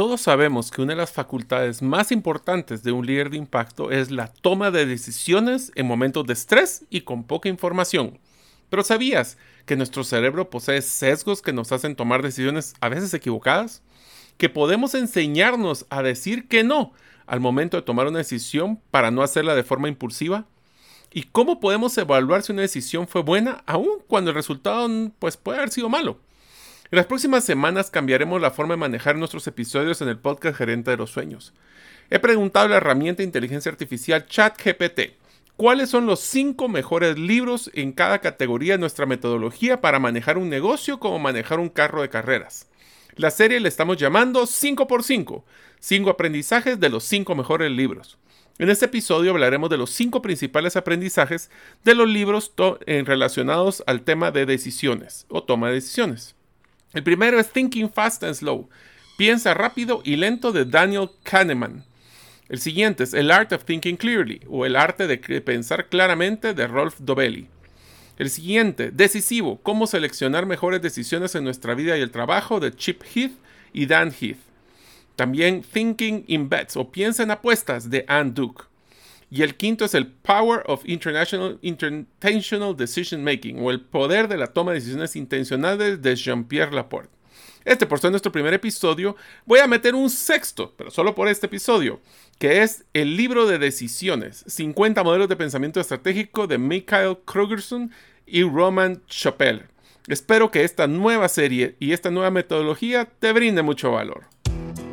todos sabemos que una de las facultades más importantes de un líder de impacto es la toma de decisiones en momentos de estrés y con poca información. Pero ¿sabías que nuestro cerebro posee sesgos que nos hacen tomar decisiones a veces equivocadas? Que podemos enseñarnos a decir que no al momento de tomar una decisión para no hacerla de forma impulsiva? ¿Y cómo podemos evaluar si una decisión fue buena aun cuando el resultado pues, puede haber sido malo? En las próximas semanas cambiaremos la forma de manejar nuestros episodios en el podcast Gerente de los Sueños. He preguntado a la herramienta de inteligencia artificial ChatGPT cuáles son los cinco mejores libros en cada categoría de nuestra metodología para manejar un negocio como manejar un carro de carreras. La serie le estamos llamando 5x5, 5 aprendizajes de los 5 mejores libros. En este episodio hablaremos de los 5 principales aprendizajes de los libros relacionados al tema de decisiones o toma de decisiones. El primero es Thinking Fast and Slow, Piensa rápido y lento de Daniel Kahneman. El siguiente es El Art of Thinking Clearly o El arte de pensar claramente de Rolf Dobelli. El siguiente, Decisivo, cómo seleccionar mejores decisiones en nuestra vida y el trabajo de Chip Heath y Dan Heath. También Thinking in Bets o Piensa en apuestas de Anne Duke. Y el quinto es el Power of International Intentional Decision Making o el poder de la toma de decisiones intencionales de Jean-Pierre Laporte. Este por ser nuestro primer episodio, voy a meter un sexto, pero solo por este episodio, que es el libro de decisiones, 50 modelos de pensamiento estratégico de Mikhail Krugerson y Roman Chappell. Espero que esta nueva serie y esta nueva metodología te brinde mucho valor.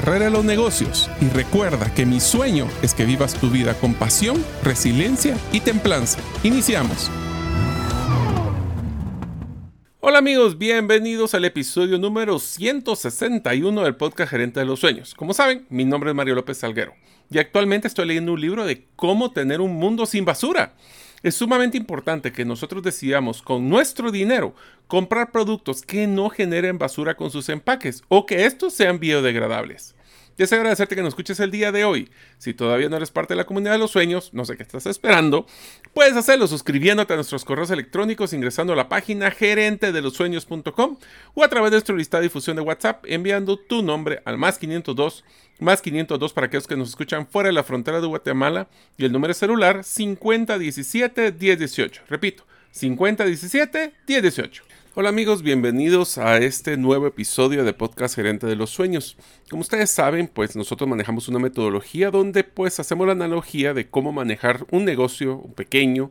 carrera de los negocios y recuerda que mi sueño es que vivas tu vida con pasión, resiliencia y templanza. Iniciamos. Hola amigos, bienvenidos al episodio número 161 del podcast Gerente de los Sueños. Como saben, mi nombre es Mario López Salguero y actualmente estoy leyendo un libro de cómo tener un mundo sin basura. Es sumamente importante que nosotros decidamos con nuestro dinero comprar productos que no generen basura con sus empaques o que estos sean biodegradables. Deseo agradecerte que nos escuches el día de hoy. Si todavía no eres parte de la comunidad de los sueños, no sé qué estás esperando, puedes hacerlo suscribiéndote a nuestros correos electrónicos ingresando a la página gerente de los sueños.com o a través de nuestra lista de difusión de WhatsApp enviando tu nombre al más 502 más 502 para aquellos que nos escuchan fuera de la frontera de Guatemala y el número celular 5017 1018. Repito, 5017 1018. Hola amigos, bienvenidos a este nuevo episodio de Podcast Gerente de los Sueños. Como ustedes saben, pues nosotros manejamos una metodología donde pues hacemos la analogía de cómo manejar un negocio pequeño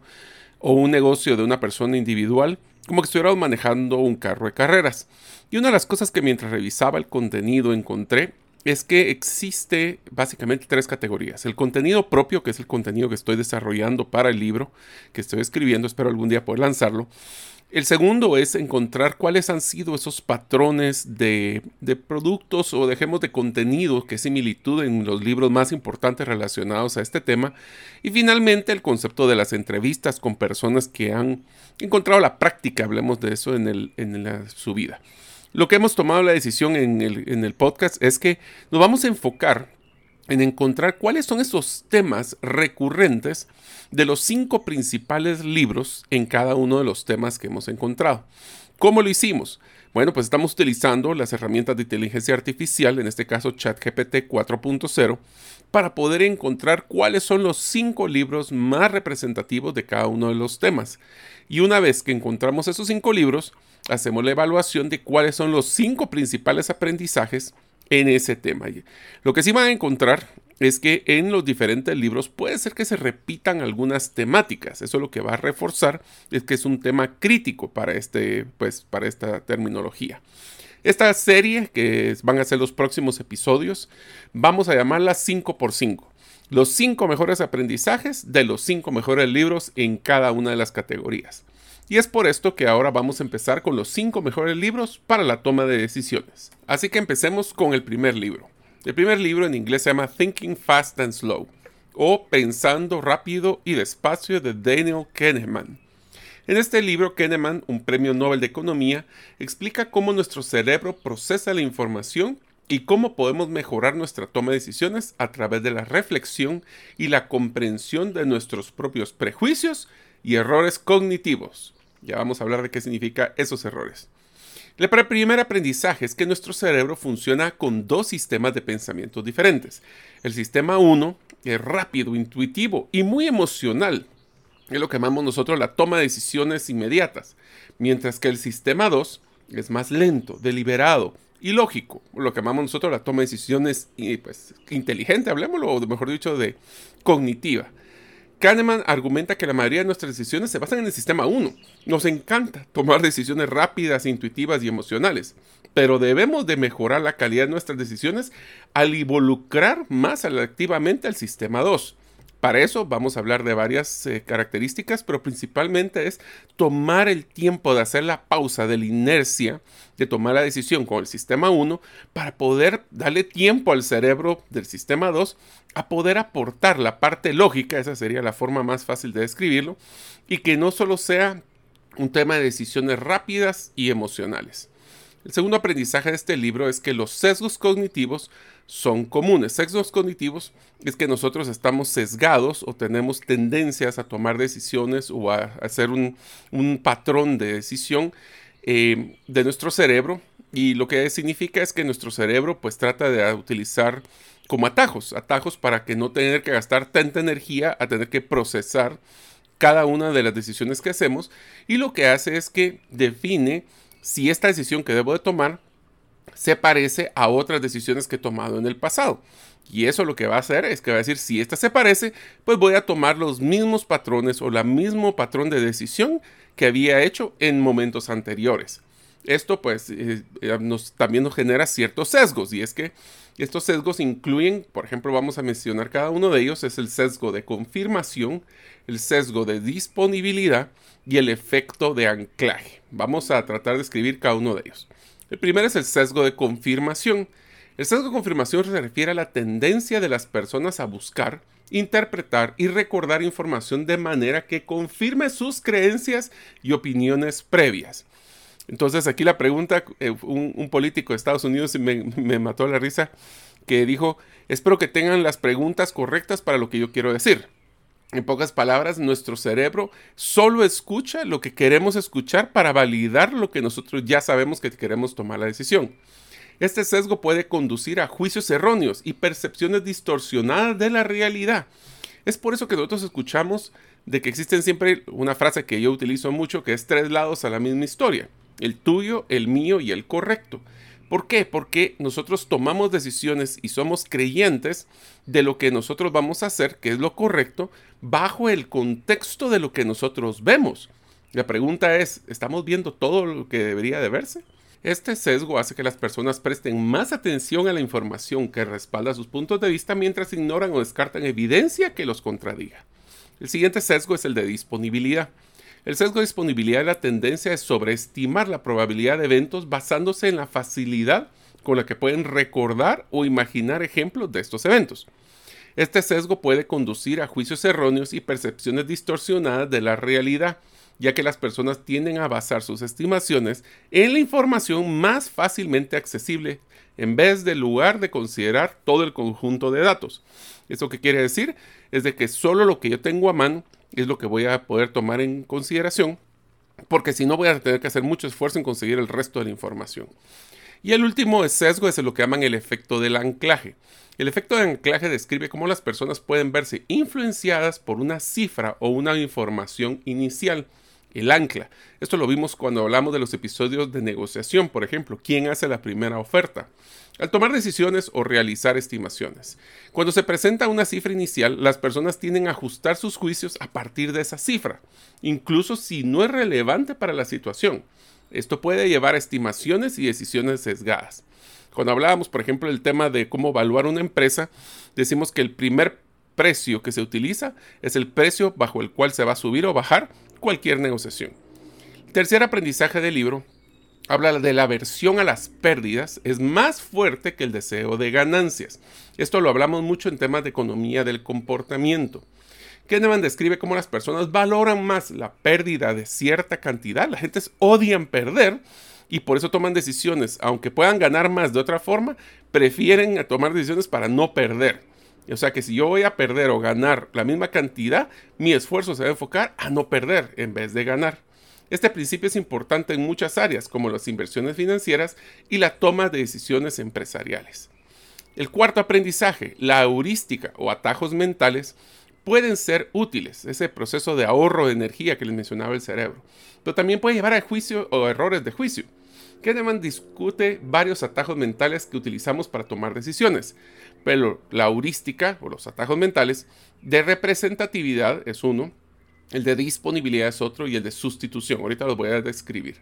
o un negocio de una persona individual, como que estuviéramos manejando un carro de carreras. Y una de las cosas que mientras revisaba el contenido encontré es que existe básicamente tres categorías. El contenido propio, que es el contenido que estoy desarrollando para el libro que estoy escribiendo, espero algún día poder lanzarlo. El segundo es encontrar cuáles han sido esos patrones de, productos o dejemos de contenido, que similitud en los libros más importantes relacionados a este tema. Y finalmente el concepto de las entrevistas con personas que han encontrado la práctica, hablemos de eso en, el, en su vida. Lo que hemos tomado la decisión en el, en el podcast es que nos vamos a enfocar en encontrar cuáles son esos temas recurrentes de los cinco principales libros en cada uno de los temas que hemos encontrado. ¿Cómo lo hicimos? Bueno, pues estamos utilizando las herramientas de inteligencia artificial, en este caso ChatGPT 4.0, para poder encontrar cuáles son los cinco libros más representativos de cada uno de los temas. Y una vez que encontramos esos cinco libros, hacemos la evaluación de cuáles son los cinco principales aprendizajes en ese tema. Lo que sí van a encontrar es que en los diferentes libros puede ser que se repitan algunas temáticas. Eso lo que va a reforzar es que es un tema crítico para, este, pues, para esta terminología. Esta serie, que van a ser los próximos episodios, vamos a llamarla 5x5. Los 5 mejores aprendizajes de los 5 mejores libros en cada una de las categorías. Y es por esto que ahora vamos a empezar con los 5 mejores libros para la toma de decisiones. Así que empecemos con el primer libro. El primer libro en inglés se llama Thinking Fast and Slow o Pensando rápido y despacio de Daniel Kahneman. En este libro, Kahneman, un premio Nobel de Economía, explica cómo nuestro cerebro procesa la información y cómo podemos mejorar nuestra toma de decisiones a través de la reflexión y la comprensión de nuestros propios prejuicios y errores cognitivos. Ya vamos a hablar de qué significa esos errores. El primer aprendizaje es que nuestro cerebro funciona con dos sistemas de pensamiento diferentes. El sistema 1 es rápido, intuitivo y muy emocional. Es lo que llamamos nosotros la toma de decisiones inmediatas. Mientras que el sistema 2 es más lento, deliberado y lógico. Lo que llamamos nosotros la toma de decisiones pues, inteligente, hablemoslo, o mejor dicho, de cognitiva. Kahneman argumenta que la mayoría de nuestras decisiones se basan en el sistema 1. Nos encanta tomar decisiones rápidas, intuitivas y emocionales, pero debemos de mejorar la calidad de nuestras decisiones al involucrar más activamente al sistema 2. Para eso vamos a hablar de varias eh, características, pero principalmente es tomar el tiempo de hacer la pausa de la inercia de tomar la decisión con el sistema 1 para poder darle tiempo al cerebro del sistema 2 a poder aportar la parte lógica, esa sería la forma más fácil de describirlo, y que no solo sea un tema de decisiones rápidas y emocionales. El segundo aprendizaje de este libro es que los sesgos cognitivos son comunes. Sesgos cognitivos es que nosotros estamos sesgados o tenemos tendencias a tomar decisiones o a hacer un, patrón de decisión eh, de nuestro cerebro y lo que significa es que nuestro cerebro pues trata de utilizar como atajos, atajos para que no tener que gastar tanta energía a tener que procesar cada una de las decisiones que hacemos y lo que hace es que define si esta decisión que debo de tomar se parece a otras decisiones que he tomado en el pasado. Y eso lo que va a hacer es que va a decir, si esta se parece, pues voy a tomar los mismos patrones o el mismo patrón de decisión que había hecho en momentos anteriores. Esto pues eh, eh, nos, también nos genera ciertos sesgos y es que estos sesgos incluyen, por ejemplo, vamos a mencionar cada uno de ellos, es el sesgo de confirmación, el sesgo de disponibilidad y el efecto de anclaje. Vamos a tratar de escribir cada uno de ellos. El primero es el sesgo de confirmación. El sesgo de confirmación se refiere a la tendencia de las personas a buscar, interpretar y recordar información de manera que confirme sus creencias y opiniones previas. Entonces aquí la pregunta, eh, un, político de Estados Unidos me, me mató la risa, que dijo, espero que tengan las preguntas correctas para lo que yo quiero decir. En pocas palabras, nuestro cerebro solo escucha lo que queremos escuchar para validar lo que nosotros ya sabemos que queremos tomar la decisión. Este sesgo puede conducir a juicios erróneos y percepciones distorsionadas de la realidad. Es por eso que nosotros escuchamos de que existen siempre una frase que yo utilizo mucho que es tres lados a la misma historia, el tuyo, el mío y el correcto. ¿Por qué? Porque nosotros tomamos decisiones y somos creyentes de lo que nosotros vamos a hacer, que es lo correcto, bajo el contexto de lo que nosotros vemos. La pregunta es, ¿estamos viendo todo lo que debería de verse? Este sesgo hace que las personas presten más atención a la información que respalda sus puntos de vista mientras ignoran o descartan evidencia que los contradiga. El siguiente sesgo es el de disponibilidad. El sesgo de disponibilidad es la tendencia de sobreestimar la probabilidad de eventos basándose en la facilidad con la que pueden recordar o imaginar ejemplos de estos eventos. Este sesgo puede conducir a juicios erróneos y percepciones distorsionadas de la realidad, ya que las personas tienden a basar sus estimaciones en la información más fácilmente accesible, en vez del lugar de considerar todo el conjunto de datos. ¿Eso qué quiere decir? Es de que solo lo que yo tengo a mano es lo que voy a poder tomar en consideración porque si no voy a tener que hacer mucho esfuerzo en conseguir el resto de la información. Y el último sesgo es lo que llaman el efecto del anclaje. El efecto de anclaje describe cómo las personas pueden verse influenciadas por una cifra o una información inicial. El ancla. Esto lo vimos cuando hablamos de los episodios de negociación, por ejemplo, quién hace la primera oferta. Al tomar decisiones o realizar estimaciones. Cuando se presenta una cifra inicial, las personas tienden a ajustar sus juicios a partir de esa cifra, incluso si no es relevante para la situación. Esto puede llevar a estimaciones y decisiones sesgadas. Cuando hablábamos, por ejemplo, del tema de cómo evaluar una empresa, decimos que el primer precio que se utiliza es el precio bajo el cual se va a subir o bajar cualquier negociación. tercer aprendizaje del libro habla de la aversión a las pérdidas es más fuerte que el deseo de ganancias. Esto lo hablamos mucho en temas de economía del comportamiento. Kahneman describe cómo las personas valoran más la pérdida de cierta cantidad, la gente odian perder, y por eso toman decisiones, aunque puedan ganar más de otra forma, prefieren tomar decisiones para no perder. O sea que si yo voy a perder o ganar la misma cantidad, mi esfuerzo se va a enfocar a no perder en vez de ganar. Este principio es importante en muchas áreas, como las inversiones financieras y la toma de decisiones empresariales. El cuarto aprendizaje, la heurística o atajos mentales, pueden ser útiles, ese proceso de ahorro de energía que les mencionaba el cerebro, pero también puede llevar a juicio o errores de juicio. Kahneman discute varios atajos mentales que utilizamos para tomar decisiones, pero la heurística o los atajos mentales de representatividad es uno, el de disponibilidad es otro y el de sustitución. Ahorita los voy a describir.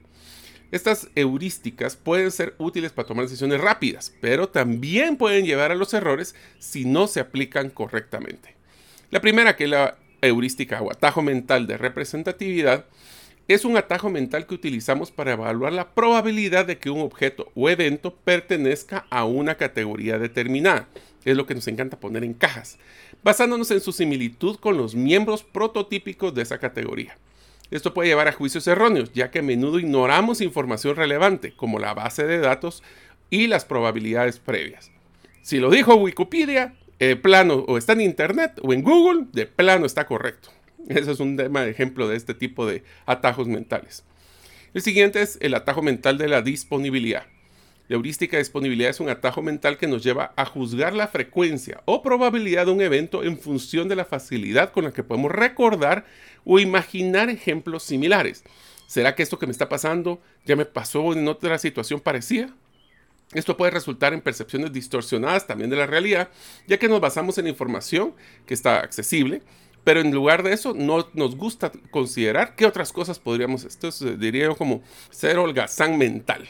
Estas heurísticas pueden ser útiles para tomar decisiones rápidas, pero también pueden llevar a los errores si no se aplican correctamente. La primera, que es la heurística o atajo mental de representatividad, es un atajo mental que utilizamos para evaluar la probabilidad de que un objeto o evento pertenezca a una categoría determinada. Es lo que nos encanta poner en cajas, basándonos en su similitud con los miembros prototípicos de esa categoría. Esto puede llevar a juicios erróneos, ya que a menudo ignoramos información relevante, como la base de datos y las probabilidades previas. Si lo dijo Wikipedia, el plano o está en Internet o en Google, de plano está correcto. Ese es un tema de ejemplo de este tipo de atajos mentales. El siguiente es el atajo mental de la disponibilidad. La heurística de disponibilidad es un atajo mental que nos lleva a juzgar la frecuencia o probabilidad de un evento en función de la facilidad con la que podemos recordar o imaginar ejemplos similares. ¿Será que esto que me está pasando ya me pasó en otra situación parecida? Esto puede resultar en percepciones distorsionadas también de la realidad, ya que nos basamos en información que está accesible, pero en lugar de eso no nos gusta considerar qué otras cosas podríamos, esto diría como ser holgazán mental.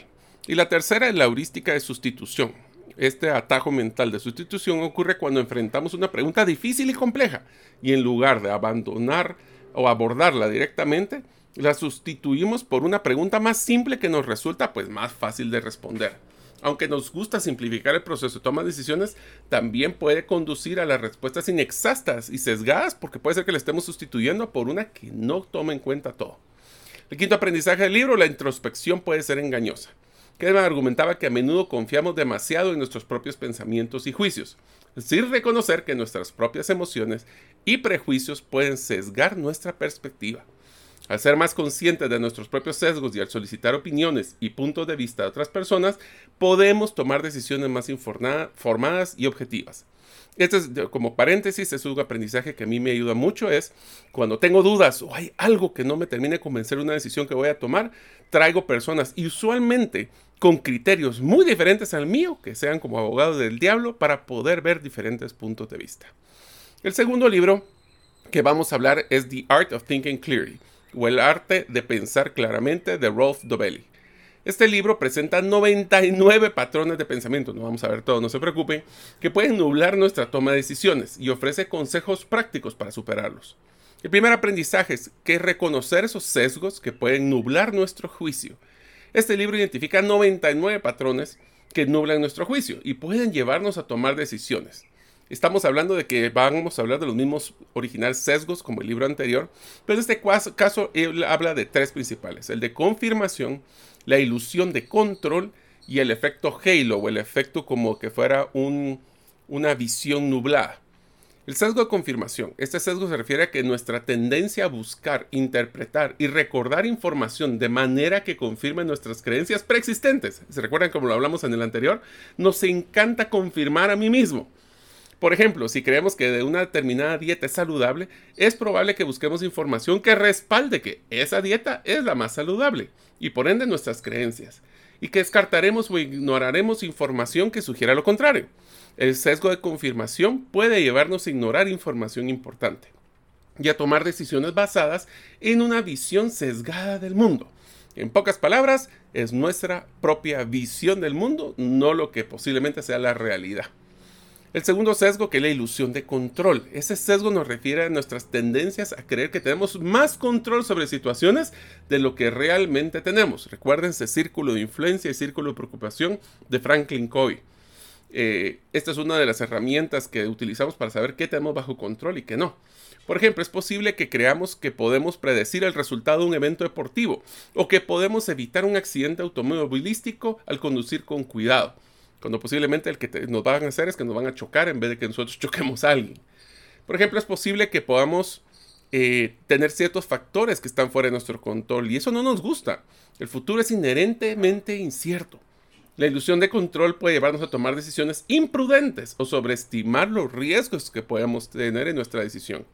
Y la tercera es la heurística de sustitución. Este atajo mental de sustitución ocurre cuando enfrentamos una pregunta difícil y compleja y en lugar de abandonar o abordarla directamente, la sustituimos por una pregunta más simple que nos resulta pues más fácil de responder aunque nos gusta simplificar el proceso de toma de decisiones, también puede conducir a las respuestas inexactas y sesgadas porque puede ser que le estemos sustituyendo por una que no toma en cuenta todo. El quinto aprendizaje del libro, la introspección puede ser engañosa. Kedman argumentaba que a menudo confiamos demasiado en nuestros propios pensamientos y juicios, sin reconocer que nuestras propias emociones y prejuicios pueden sesgar nuestra perspectiva. Al ser más conscientes de nuestros propios sesgos y al solicitar opiniones y puntos de vista de otras personas, podemos tomar decisiones más informadas y objetivas. Este es como paréntesis, es un aprendizaje que a mí me ayuda mucho, es cuando tengo dudas o hay algo que no me termine de convencer una decisión que voy a tomar, traigo personas y usualmente con criterios muy diferentes al mío, que sean como abogados del diablo, para poder ver diferentes puntos de vista. El segundo libro que vamos a hablar es The Art of Thinking Clearly o El arte de pensar claramente de Rolf Dobelli. Este libro presenta 99 patrones de pensamiento, no vamos a ver todo, no se preocupen, que pueden nublar nuestra toma de decisiones y ofrece consejos prácticos para superarlos. El primer aprendizaje es que reconocer esos sesgos que pueden nublar nuestro juicio. Este libro identifica 99 patrones que nublan nuestro juicio y pueden llevarnos a tomar decisiones. Estamos hablando de que vamos a hablar de los mismos originales sesgos como el libro anterior, pero en este caso él habla de tres principales, el de confirmación, la ilusión de control y el efecto halo o el efecto como que fuera una visión nublada. El sesgo de confirmación. Este sesgo se refiere a que nuestra tendencia a buscar, interpretar y recordar información de manera que confirme nuestras creencias preexistentes. ¿Se recuerdan como lo hablamos en el anterior? Nos encanta confirmar a mí mismo. Por ejemplo, si creemos que de una determinada dieta es saludable, es probable que busquemos información que respalde que esa dieta es la más saludable y por ende nuestras creencias, y que descartaremos o ignoraremos información que sugiera lo contrario. El sesgo de confirmación puede llevarnos a ignorar información importante y a tomar decisiones basadas en una visión sesgada del mundo. En pocas palabras, es nuestra propia visión del mundo, no lo que posiblemente sea la realidad. El segundo sesgo, que es la ilusión de control. Ese sesgo nos refiere a nuestras tendencias a creer que tenemos más control sobre situaciones de lo que realmente tenemos. Recuerden ese círculo de influencia y círculo de preocupación de Franklin Covey. Eh, esta es una de las herramientas que utilizamos para saber qué tenemos bajo control y qué no. Por ejemplo, es posible que creamos que podemos predecir el resultado de un evento deportivo o que podemos evitar un accidente automovilístico al conducir con cuidado, cuando posiblemente el que nos van a hacer es que nos van a chocar en vez de que nosotros choquemos a alguien. Por ejemplo, es posible que podamos eh, tener ciertos factores que están fuera de nuestro control y eso no nos gusta. El futuro es inherentemente incierto. La ilusión de control puede llevarnos a tomar decisiones imprudentes o sobreestimar los riesgos que podemos tener en nuestra decisión.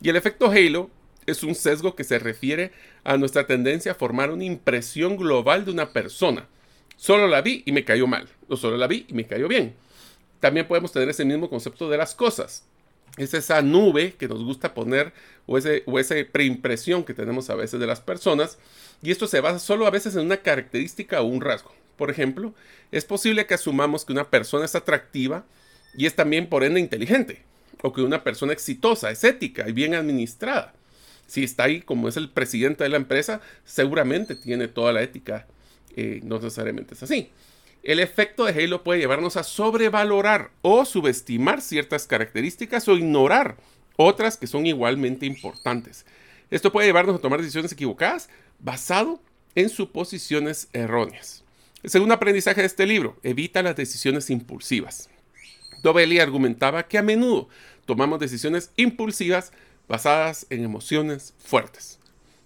Y el efecto halo es un sesgo que se refiere a nuestra tendencia a formar una impresión global de una persona. Solo la vi y me cayó mal, o solo la vi y me cayó bien. También podemos tener ese mismo concepto de las cosas. Es esa nube que nos gusta poner o, o esa preimpresión que tenemos a veces de las personas. Y esto se basa solo a veces en una característica o un rasgo. Por ejemplo, es posible que asumamos que una persona es atractiva y es también por ende inteligente, o que una persona exitosa es ética y bien administrada. Si está ahí como es el presidente de la empresa, seguramente tiene toda la ética, eh, no necesariamente es así. El efecto de Halo puede llevarnos a sobrevalorar o subestimar ciertas características o ignorar otras que son igualmente importantes. Esto puede llevarnos a tomar decisiones equivocadas basado en suposiciones erróneas. El segundo aprendizaje de este libro, evita las decisiones impulsivas. Dobelli argumentaba que a menudo tomamos decisiones impulsivas basadas en emociones fuertes.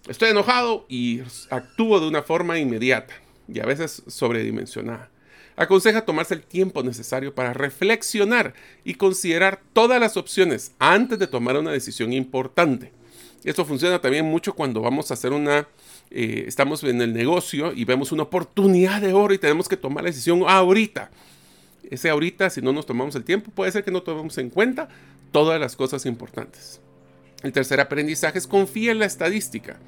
Estoy enojado y actúo de una forma inmediata y a veces sobredimensionada. Aconseja tomarse el tiempo necesario para reflexionar y considerar todas las opciones antes de tomar una decisión importante. Esto funciona también mucho cuando vamos a hacer una eh, estamos en el negocio y vemos una oportunidad de oro y tenemos que tomar la decisión ahorita. Ese ahorita, si no nos tomamos el tiempo, puede ser que no tomemos en cuenta todas las cosas importantes. El tercer aprendizaje es confía en la estadística.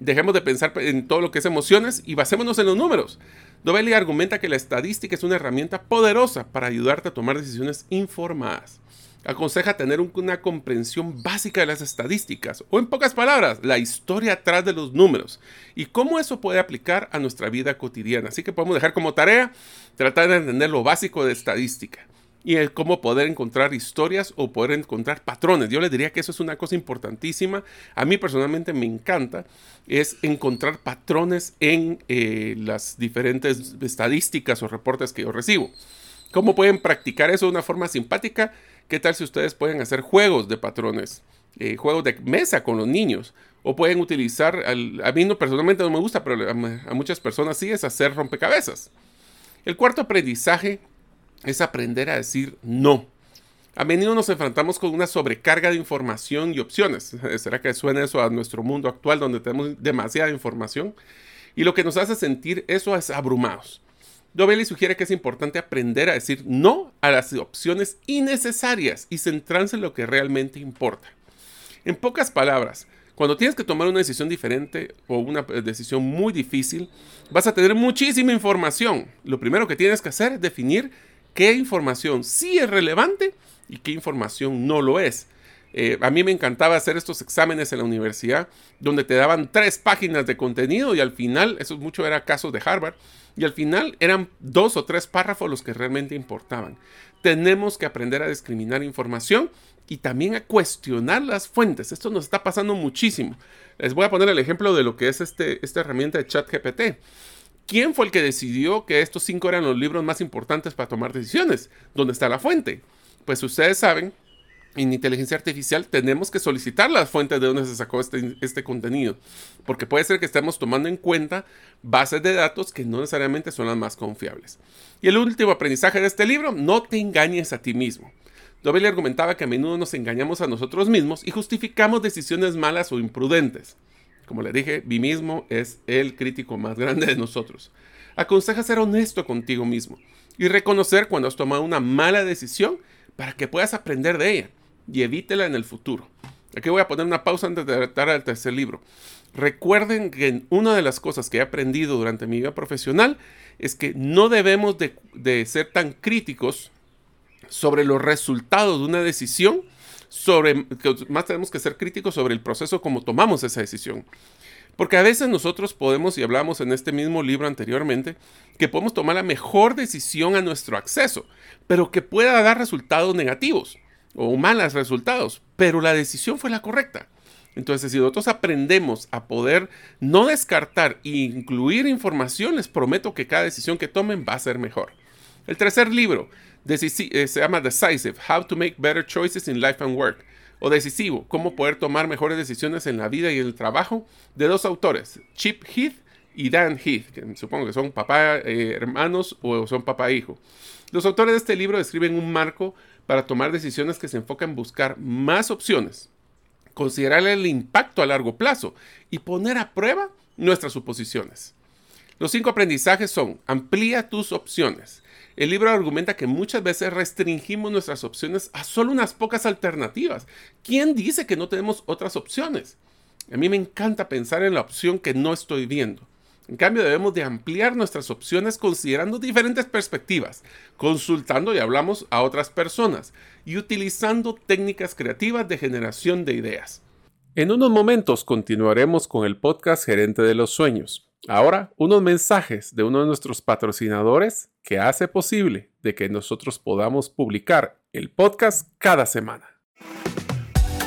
Dejemos de pensar en todo lo que es emociones y basémonos en los números. Dovelli argumenta que la estadística es una herramienta poderosa para ayudarte a tomar decisiones informadas aconseja tener una comprensión básica de las estadísticas, o en pocas palabras, la historia atrás de los números, y cómo eso puede aplicar a nuestra vida cotidiana. Así que podemos dejar como tarea tratar de entender lo básico de estadística y el cómo poder encontrar historias o poder encontrar patrones. Yo les diría que eso es una cosa importantísima. A mí personalmente me encanta, es encontrar patrones en eh, las diferentes estadísticas o reportes que yo recibo. ¿Cómo pueden practicar eso de una forma simpática? ¿Qué tal si ustedes pueden hacer juegos de patrones? Eh, juegos de mesa con los niños. O pueden utilizar, a mí no, personalmente no me gusta, pero a, muchas personas sí es hacer rompecabezas. El cuarto aprendizaje es aprender a decir no. A menudo nos enfrentamos con una sobrecarga de información y opciones. ¿Será que suena eso a nuestro mundo actual donde tenemos demasiada información? Y lo que nos hace sentir eso es abrumados. Dovelli sugiere que es importante aprender a decir no a las opciones innecesarias y centrarse en lo que realmente importa. En pocas palabras, cuando tienes que tomar una decisión diferente o una eh, decisión muy difícil, vas a tener muchísima información. Lo primero que tienes que hacer es definir qué información sí es relevante y qué información no lo es. Eh, a mí me encantaba hacer estos exámenes en la universidad donde te daban tres páginas de contenido y al final, eso mucho era casos de Harvard, y al final eran dos o tres párrafos los que realmente importaban. Tenemos que aprender a discriminar información y también a cuestionar las fuentes. Esto nos está pasando muchísimo. Les voy a poner el ejemplo de lo que es este, esta herramienta de ChatGPT. ¿Quién fue el que decidió que estos cinco eran los libros más importantes para tomar decisiones? ¿Dónde está la fuente? Pues ustedes saben en inteligencia artificial tenemos que solicitar las fuentes de donde se sacó este, este, contenido, porque puede ser que estemos tomando en cuenta bases de datos que no necesariamente son las más confiables. Y el último aprendizaje de este libro, no te engañes a ti mismo. Dobele argumentaba que a menudo nos engañamos a nosotros mismos y justificamos decisiones malas o imprudentes. Como le dije, mí mismo es el crítico más grande de nosotros. Aconseja ser honesto contigo mismo y reconocer cuando has tomado una mala decisión para que puedas aprender de ella y evítela en el futuro. Aquí voy a poner una pausa antes de tratar al tercer libro. Recuerden que una de las cosas que he aprendido durante mi vida profesional es que no debemos de, ser tan críticos sobre los resultados de una decisión, sobre, más tenemos que ser críticos sobre el proceso como tomamos esa decisión. Porque a veces nosotros podemos, y hablamos en este mismo libro anteriormente, que podemos tomar la mejor decisión a nuestro acceso, pero que pueda dar resultados negativos o malos resultados, pero la decisión fue la correcta. Entonces, si nosotros aprendemos a poder no descartar e incluir información, les prometo que cada decisión que tomen va a ser mejor. El tercer libro eh, se llama Decisive, How to Make Better Choices in Life and Work, o Decisivo, Cómo poder tomar mejores decisiones en la vida y en el trabajo, de dos autores, Chip Heath y Dan Heath, que supongo que son papá eh, hermanos o son papá e hijo. Los autores de este libro describen un marco para tomar decisiones que se enfocan en buscar más opciones, considerar el impacto a largo plazo y poner a prueba nuestras suposiciones. Los cinco aprendizajes son, amplía tus opciones. El libro argumenta que muchas veces restringimos nuestras opciones a solo unas pocas alternativas. ¿Quién dice que no tenemos otras opciones? A mí me encanta pensar en la opción que no estoy viendo. En cambio, debemos de ampliar nuestras opciones considerando diferentes perspectivas, consultando y hablamos a otras personas y utilizando técnicas creativas de generación de ideas. En unos momentos continuaremos con el podcast Gerente de los Sueños. Ahora, unos mensajes de uno de nuestros patrocinadores que hace posible de que nosotros podamos publicar el podcast cada semana.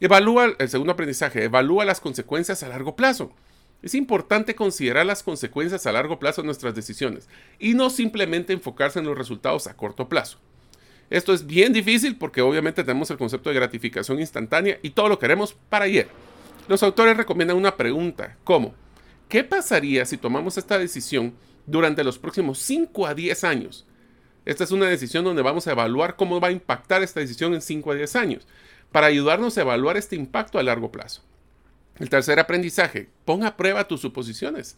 Evalúa, el segundo aprendizaje, evalúa las consecuencias a largo plazo. Es importante considerar las consecuencias a largo plazo de nuestras decisiones y no simplemente enfocarse en los resultados a corto plazo. Esto es bien difícil porque obviamente tenemos el concepto de gratificación instantánea y todo lo queremos para ayer. Los autores recomiendan una pregunta, como, ¿qué pasaría si tomamos esta decisión durante los próximos 5 a 10 años? Esta es una decisión donde vamos a evaluar cómo va a impactar esta decisión en 5 a 10 años para ayudarnos a evaluar este impacto a largo plazo. El tercer aprendizaje, pon a prueba tus suposiciones.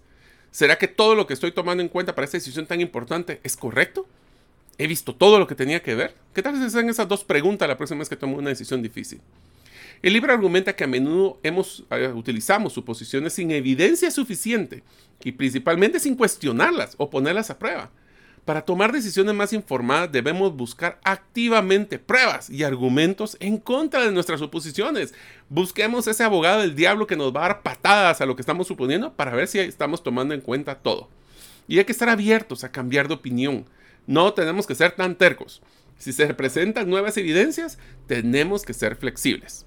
¿Será que todo lo que estoy tomando en cuenta para esta decisión tan importante es correcto? ¿He visto todo lo que tenía que ver? ¿Qué tal si hacen esas dos preguntas la próxima vez que tomo una decisión difícil? El libro argumenta que a menudo hemos, eh, utilizamos suposiciones sin evidencia suficiente y principalmente sin cuestionarlas o ponerlas a prueba. Para tomar decisiones más informadas debemos buscar activamente pruebas y argumentos en contra de nuestras suposiciones. Busquemos ese abogado del diablo que nos va a dar patadas a lo que estamos suponiendo para ver si estamos tomando en cuenta todo. Y hay que estar abiertos a cambiar de opinión. No tenemos que ser tan tercos. Si se presentan nuevas evidencias, tenemos que ser flexibles.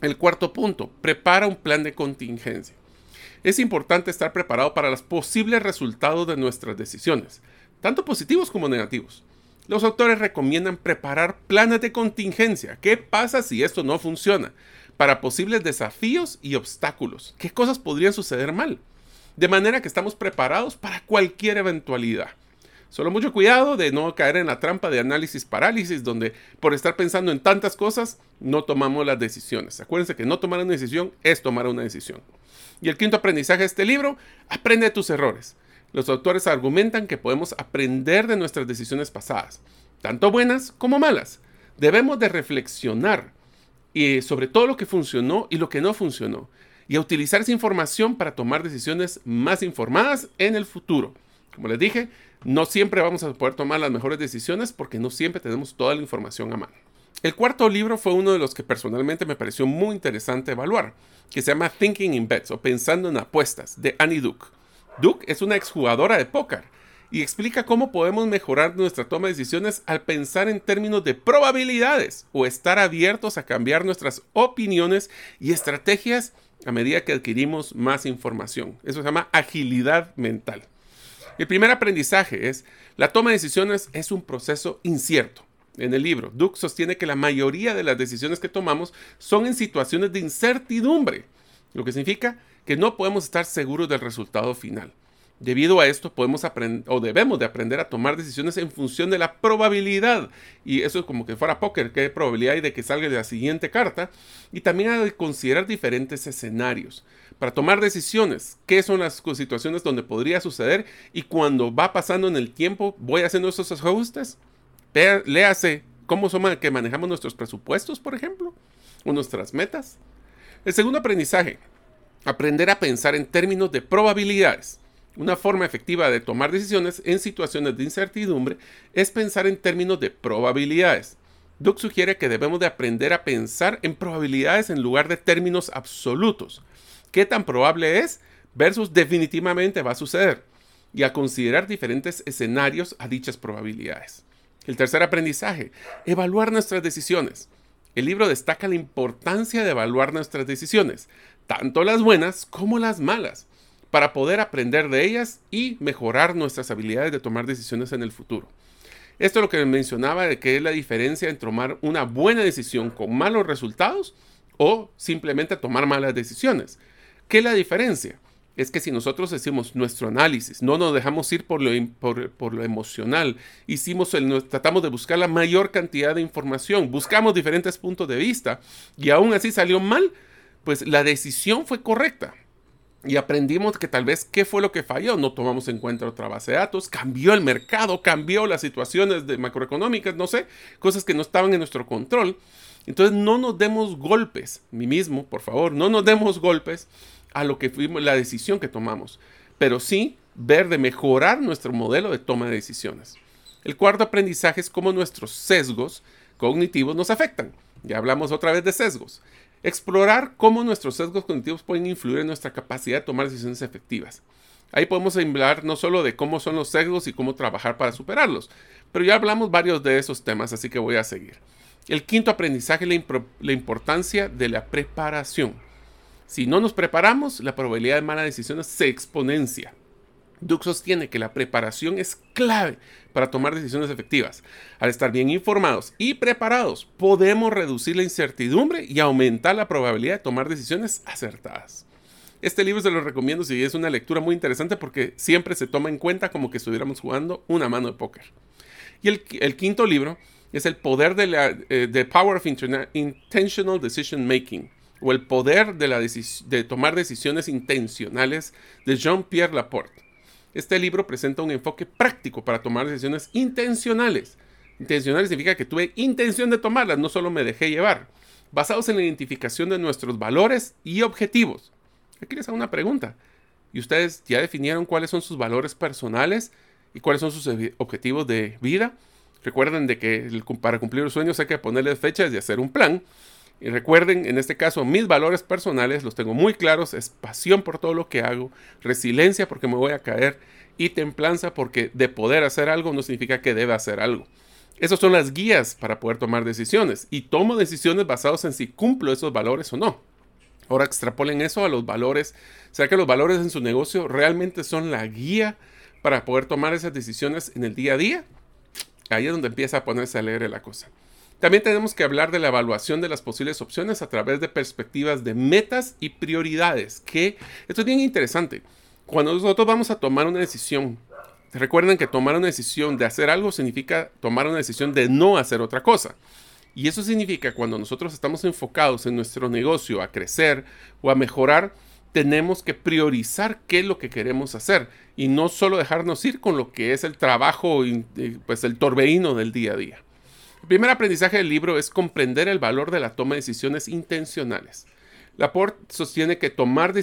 El cuarto punto, prepara un plan de contingencia. Es importante estar preparado para los posibles resultados de nuestras decisiones tanto positivos como negativos. Los autores recomiendan preparar planes de contingencia. ¿Qué pasa si esto no funciona? Para posibles desafíos y obstáculos. ¿Qué cosas podrían suceder mal? De manera que estamos preparados para cualquier eventualidad. Solo mucho cuidado de no caer en la trampa de análisis parálisis, donde por estar pensando en tantas cosas no tomamos las decisiones. Acuérdense que no tomar una decisión es tomar una decisión. Y el quinto aprendizaje de este libro, aprende tus errores. Los autores argumentan que podemos aprender de nuestras decisiones pasadas, tanto buenas como malas. Debemos de reflexionar y sobre todo lo que funcionó y lo que no funcionó, y utilizar esa información para tomar decisiones más informadas en el futuro. Como les dije, no siempre vamos a poder tomar las mejores decisiones porque no siempre tenemos toda la información a mano. El cuarto libro fue uno de los que personalmente me pareció muy interesante evaluar, que se llama Thinking in Bets o Pensando en Apuestas, de Annie Duke. Duke es una exjugadora de póker y explica cómo podemos mejorar nuestra toma de decisiones al pensar en términos de probabilidades o estar abiertos a cambiar nuestras opiniones y estrategias a medida que adquirimos más información. Eso se llama agilidad mental. El primer aprendizaje es, la toma de decisiones es un proceso incierto. En el libro, Duke sostiene que la mayoría de las decisiones que tomamos son en situaciones de incertidumbre, lo que significa que no podemos estar seguros del resultado final. Debido a esto podemos aprender o debemos de aprender a tomar decisiones en función de la probabilidad. Y eso es como que fuera póker, qué probabilidad hay de que salga de la siguiente carta. Y también que considerar diferentes escenarios. Para tomar decisiones, qué son las situaciones donde podría suceder y cuando va pasando en el tiempo, voy haciendo esos ajustes. Léase cómo son que manejamos nuestros presupuestos, por ejemplo, o nuestras metas. El segundo aprendizaje, aprender a pensar en términos de probabilidades. Una forma efectiva de tomar decisiones en situaciones de incertidumbre es pensar en términos de probabilidades. Duke sugiere que debemos de aprender a pensar en probabilidades en lugar de términos absolutos. ¿Qué tan probable es versus definitivamente va a suceder? Y a considerar diferentes escenarios a dichas probabilidades. El tercer aprendizaje, evaluar nuestras decisiones. El libro destaca la importancia de evaluar nuestras decisiones, tanto las buenas como las malas para poder aprender de ellas y mejorar nuestras habilidades de tomar decisiones en el futuro. Esto es lo que mencionaba de que es la diferencia entre tomar una buena decisión con malos resultados o simplemente tomar malas decisiones. ¿Qué es la diferencia? Es que si nosotros hicimos nuestro análisis, no nos dejamos ir por lo, por, lo emocional, hicimos el, tratamos de buscar la mayor cantidad de información, buscamos diferentes puntos de vista y aún así salió mal, pues la decisión fue correcta y aprendimos que tal vez qué fue lo que falló. No tomamos en cuenta otra base de datos, cambió el mercado, cambió las situaciones de macroeconómicas, no sé, cosas que no estaban en nuestro control. Entonces no nos demos golpes, mí mismo, por favor, no nos demos golpes a lo que fuimos, la decisión que tomamos, pero sí ver de mejorar nuestro modelo de toma de decisiones. El cuarto aprendizaje es cómo nuestros sesgos cognitivos nos afectan. Ya hablamos otra vez de sesgos. Explorar cómo nuestros sesgos cognitivos pueden influir en nuestra capacidad de tomar decisiones efectivas. Ahí podemos hablar no solo de cómo son los sesgos y cómo trabajar para superarlos, pero ya hablamos varios de esos temas, así que voy a seguir. El quinto aprendizaje es la, importancia de la preparación. Si no nos preparamos, la probabilidad de malas decisiones se exponencia. Duke sostiene que la preparación es clave para tomar decisiones efectivas. Al estar bien informados y preparados, podemos reducir la incertidumbre y aumentar la probabilidad de tomar decisiones acertadas. Este libro se lo recomiendo si es una lectura muy interesante porque siempre se toma en cuenta como que estuviéramos jugando una mano de póker. Y el, quinto libro es El poder de la eh, Power of Intentional Decision Making o el poder de, la de tomar decisiones intencionales de Jean-Pierre Laporte. Este libro presenta un enfoque práctico para tomar decisiones intencionales. Intencionales significa que tuve intención de tomarlas, no solo me dejé llevar. Basados en la identificación de nuestros valores y objetivos. Aquí les hago una pregunta. ¿Y ustedes ya definieron cuáles son sus valores personales y cuáles son sus objetivos de vida? Recuerden de que para cumplir los sueños hay que ponerle fechas y hacer un plan. Y recuerden, en este caso, mis valores personales los tengo muy claros. Es pasión por todo lo que hago, resiliencia porque me voy a caer y templanza porque de poder hacer algo no significa que deba hacer algo. Esas son las guías para poder tomar decisiones y tomo decisiones basadas en si cumplo esos valores o no. Ahora extrapolen eso a los valores. ¿Será que los valores en su negocio realmente son la guía para poder tomar esas decisiones en el día a día? Ahí es donde empieza a ponerse a leer la cosa. También tenemos que hablar de la evaluación de las posibles opciones a través de perspectivas de metas y prioridades, que esto es bien interesante. Cuando nosotros vamos a tomar una decisión, recuerden que tomar una decisión de hacer algo significa tomar una decisión de no hacer otra cosa. Y eso significa cuando nosotros estamos enfocados en nuestro negocio a crecer o a mejorar, tenemos que priorizar qué es lo que queremos hacer y no solo dejarnos ir con lo que es el trabajo, pues el torbellino del día a día. El primer aprendizaje del libro es comprender el valor de la toma de decisiones intencionales. Laporte sostiene que tomar decisiones